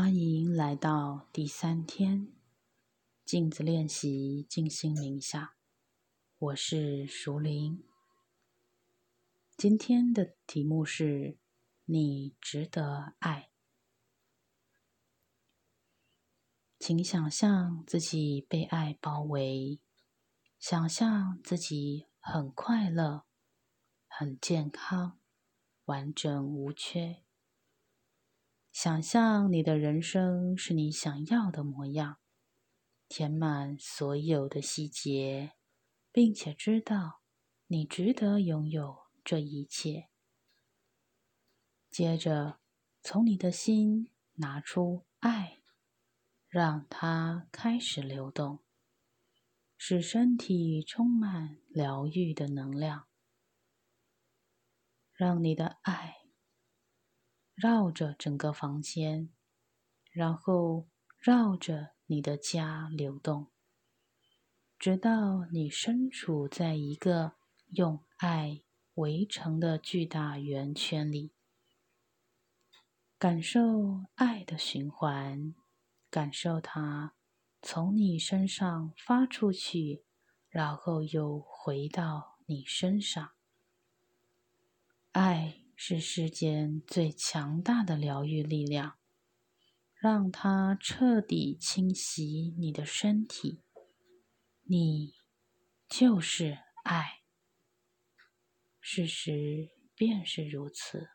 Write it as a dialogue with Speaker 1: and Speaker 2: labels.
Speaker 1: 欢迎来到第三天镜子练习静心冥想。我是熟林。今天的题目是：你值得爱。请想象自己被爱包围，想象自己很快乐、很健康、完整无缺。想象你的人生是你想要的模样，填满所有的细节，并且知道你值得拥有这一切。接着，从你的心拿出爱，让它开始流动，使身体充满疗愈的能量，让你的爱。绕着整个房间，然后绕着你的家流动，直到你身处在一个用爱围成的巨大圆圈里，感受爱的循环，感受它从你身上发出去，然后又回到你身上，爱。是世间最强大的疗愈力量，让它彻底侵袭你的身体。你就是爱，事实便是如此。